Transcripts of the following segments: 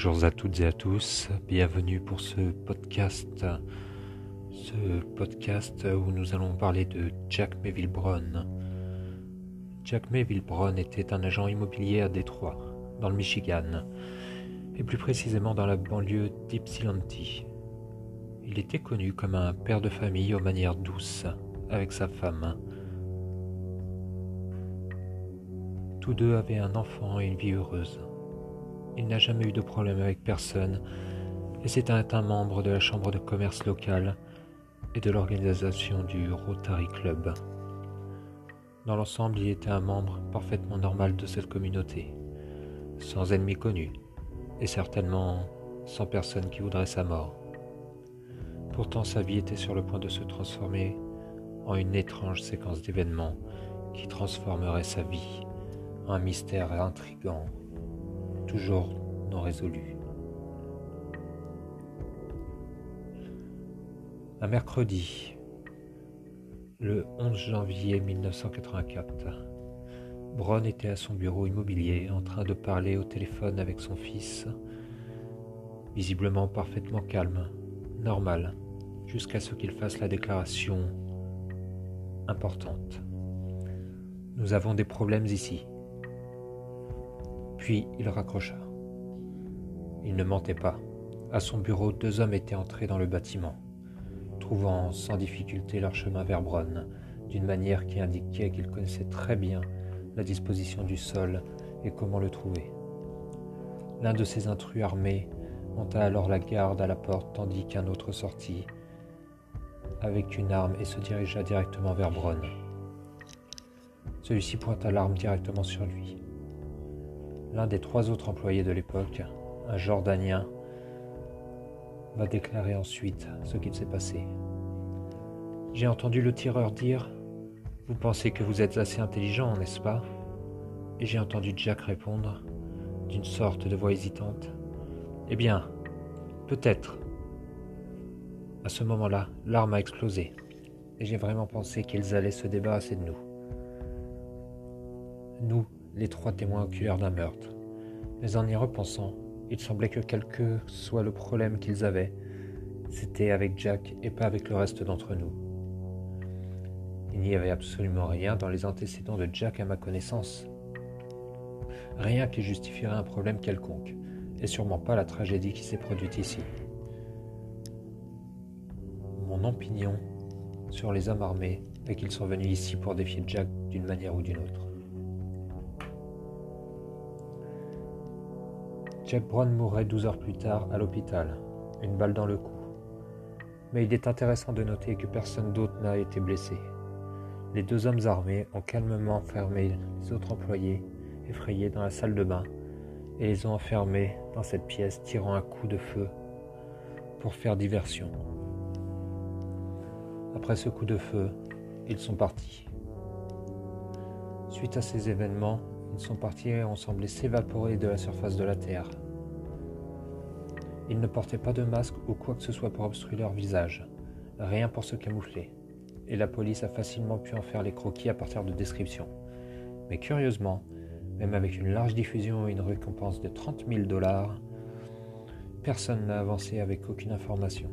Bonjour à toutes et à tous, bienvenue pour ce podcast, ce podcast où nous allons parler de Jack Melville Brown. Jack Melville Brown était un agent immobilier à Détroit, dans le Michigan, et plus précisément dans la banlieue d'Ypsilanti. Il était connu comme un père de famille aux manières douces avec sa femme. Tous deux avaient un enfant et une vie heureuse. Il n'a jamais eu de problème avec personne et c'est un membre de la chambre de commerce locale et de l'organisation du Rotary Club. Dans l'ensemble, il était un membre parfaitement normal de cette communauté, sans ennemis connus et certainement sans personne qui voudrait sa mort. Pourtant, sa vie était sur le point de se transformer en une étrange séquence d'événements qui transformerait sa vie en un mystère intrigant toujours non résolu. Un mercredi, le 11 janvier 1984, Brown était à son bureau immobilier en train de parler au téléphone avec son fils, visiblement parfaitement calme, normal, jusqu'à ce qu'il fasse la déclaration importante. Nous avons des problèmes ici. Puis il raccrocha. Il ne mentait pas. À son bureau, deux hommes étaient entrés dans le bâtiment, trouvant sans difficulté leur chemin vers Bronn, d'une manière qui indiquait qu'ils connaissaient très bien la disposition du sol et comment le trouver. L'un de ces intrus armés monta alors la garde à la porte tandis qu'un autre sortit avec une arme et se dirigea directement vers Bronn. Celui-ci pointa l'arme directement sur lui. L'un des trois autres employés de l'époque, un Jordanien, va déclarer ensuite ce qu'il s'est passé. J'ai entendu le tireur dire Vous pensez que vous êtes assez intelligent, n'est-ce pas? Et j'ai entendu Jack répondre, d'une sorte de voix hésitante Eh bien, peut-être. À ce moment-là, l'arme a explosé, et j'ai vraiment pensé qu'ils allaient se débarrasser de nous. Nous, les trois témoins oculaires d'un meurtre. Mais en y repensant, il semblait que quel que soit le problème qu'ils avaient, c'était avec Jack et pas avec le reste d'entre nous. Il n'y avait absolument rien dans les antécédents de Jack à ma connaissance. Rien qui justifierait un problème quelconque, et sûrement pas la tragédie qui s'est produite ici. Mon opinion sur les hommes armés est qu'ils sont venus ici pour défier Jack d'une manière ou d'une autre. Jack Brown mourrait 12 heures plus tard à l'hôpital, une balle dans le cou. Mais il est intéressant de noter que personne d'autre n'a été blessé. Les deux hommes armés ont calmement fermé les autres employés, effrayés dans la salle de bain, et les ont enfermés dans cette pièce, tirant un coup de feu pour faire diversion. Après ce coup de feu, ils sont partis. Suite à ces événements, sont partis et ont semblé s'évaporer de la surface de la Terre. Ils ne portaient pas de masque ou quoi que ce soit pour obstruer leur visage, rien pour se camoufler, et la police a facilement pu en faire les croquis à partir de descriptions. Mais curieusement, même avec une large diffusion et une récompense de 30 000 dollars, personne n'a avancé avec aucune information.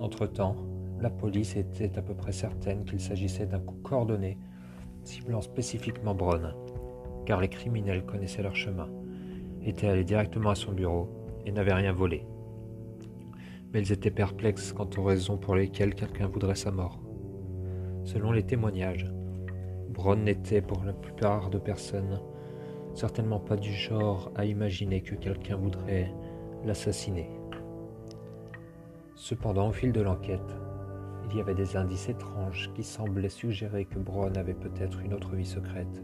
Entre-temps, la police était à peu près certaine qu'il s'agissait d'un coup coordonné ciblant spécifiquement Brown, car les criminels connaissaient leur chemin, étaient allés directement à son bureau et n'avaient rien volé. Mais ils étaient perplexes quant aux raisons pour lesquelles quelqu'un voudrait sa mort. Selon les témoignages, Brown n'était pour la plupart de personnes certainement pas du genre à imaginer que quelqu'un voudrait l'assassiner. Cependant, au fil de l'enquête, il y avait des indices étranges qui semblaient suggérer que Brown avait peut-être une autre vie secrète,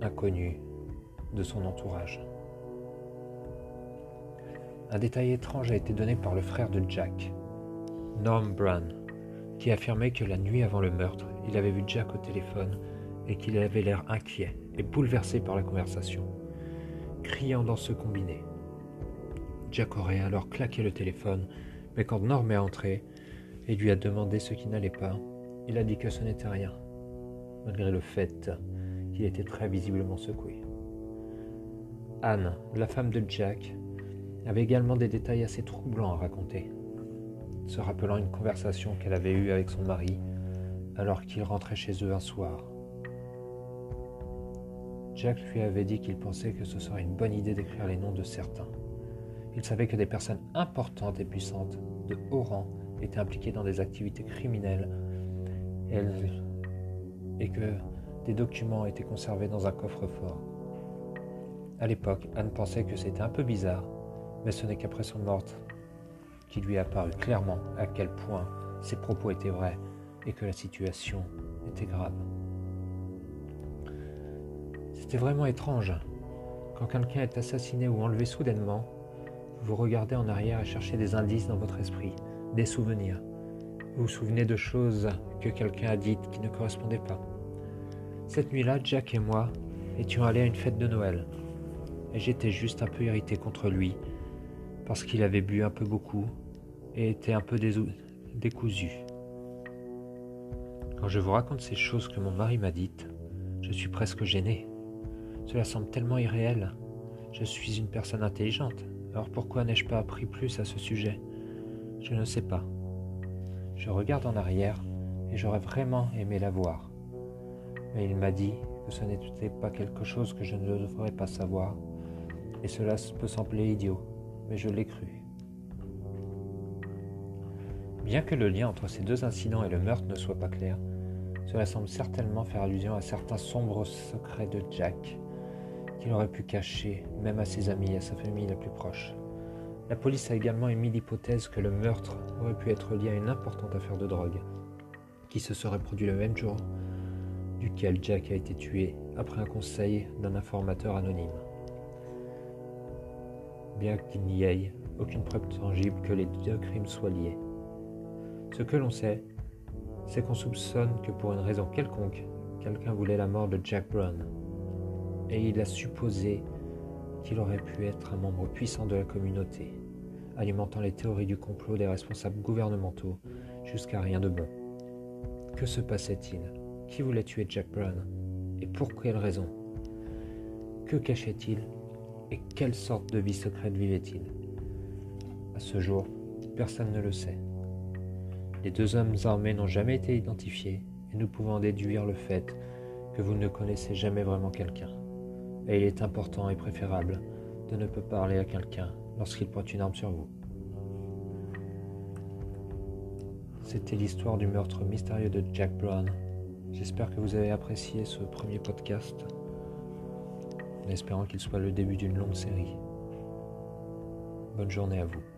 inconnue de son entourage. Un détail étrange a été donné par le frère de Jack, Norm Brown, qui affirmait que la nuit avant le meurtre, il avait vu Jack au téléphone et qu'il avait l'air inquiet et bouleversé par la conversation, criant dans ce combiné. Jack aurait alors claqué le téléphone, mais quand Norm est entré, et lui a demandé ce qui n'allait pas, il a dit que ce n'était rien, malgré le fait qu'il était très visiblement secoué. Anne, la femme de Jack, avait également des détails assez troublants à raconter, se rappelant une conversation qu'elle avait eue avec son mari alors qu'il rentrait chez eux un soir. Jack lui avait dit qu'il pensait que ce serait une bonne idée d'écrire les noms de certains. Il savait que des personnes importantes et puissantes, de haut rang, étaient impliquées dans des activités criminelles et que des documents étaient conservés dans un coffre-fort. À l'époque, Anne pensait que c'était un peu bizarre, mais ce n'est qu'après son mort qu'il lui apparut clairement à quel point ses propos étaient vrais et que la situation était grave. C'était vraiment étrange. Quand quelqu'un est assassiné ou enlevé soudainement, vous regardez en arrière et cherchez des indices dans votre esprit, des souvenirs. Vous vous souvenez de choses que quelqu'un a dites qui ne correspondaient pas. Cette nuit-là, Jack et moi étions allés à une fête de Noël. Et j'étais juste un peu irrité contre lui, parce qu'il avait bu un peu beaucoup et était un peu décousu. Quand je vous raconte ces choses que mon mari m'a dites, je suis presque gêné. Cela semble tellement irréel. Je suis une personne intelligente, alors pourquoi n'ai-je pas appris plus à ce sujet? Je ne sais pas. Je regarde en arrière et j'aurais vraiment aimé la voir. Mais il m'a dit que ce n'était pas quelque chose que je ne devrais pas savoir, et cela peut sembler idiot, mais je l'ai cru. Bien que le lien entre ces deux incidents et le meurtre ne soit pas clair, cela semble certainement faire allusion à certains sombres secrets de Jack qu'il aurait pu cacher même à ses amis et à sa famille la plus proche. La police a également émis l'hypothèse que le meurtre aurait pu être lié à une importante affaire de drogue, qui se serait produit le même jour duquel Jack a été tué après un conseil d'un informateur anonyme. Bien qu'il n'y ait aucune preuve tangible que les deux crimes soient liés. Ce que l'on sait, c'est qu'on soupçonne que pour une raison quelconque, quelqu'un voulait la mort de Jack Brown. Et il a supposé qu'il aurait pu être un membre puissant de la communauté, alimentant les théories du complot des responsables gouvernementaux jusqu'à rien de bon. Que se passait-il? Qui voulait tuer Jack Brown? Et pour quelle raison? Que cachait-il? Et quelle sorte de vie secrète vivait-il? À ce jour, personne ne le sait. Les deux hommes armés n'ont jamais été identifiés et nous pouvons déduire le fait que vous ne connaissez jamais vraiment quelqu'un. Et il est important et préférable de ne pas parler à quelqu'un lorsqu'il pointe une arme sur vous. C'était l'histoire du meurtre mystérieux de Jack Brown. J'espère que vous avez apprécié ce premier podcast, en espérant qu'il soit le début d'une longue série. Bonne journée à vous.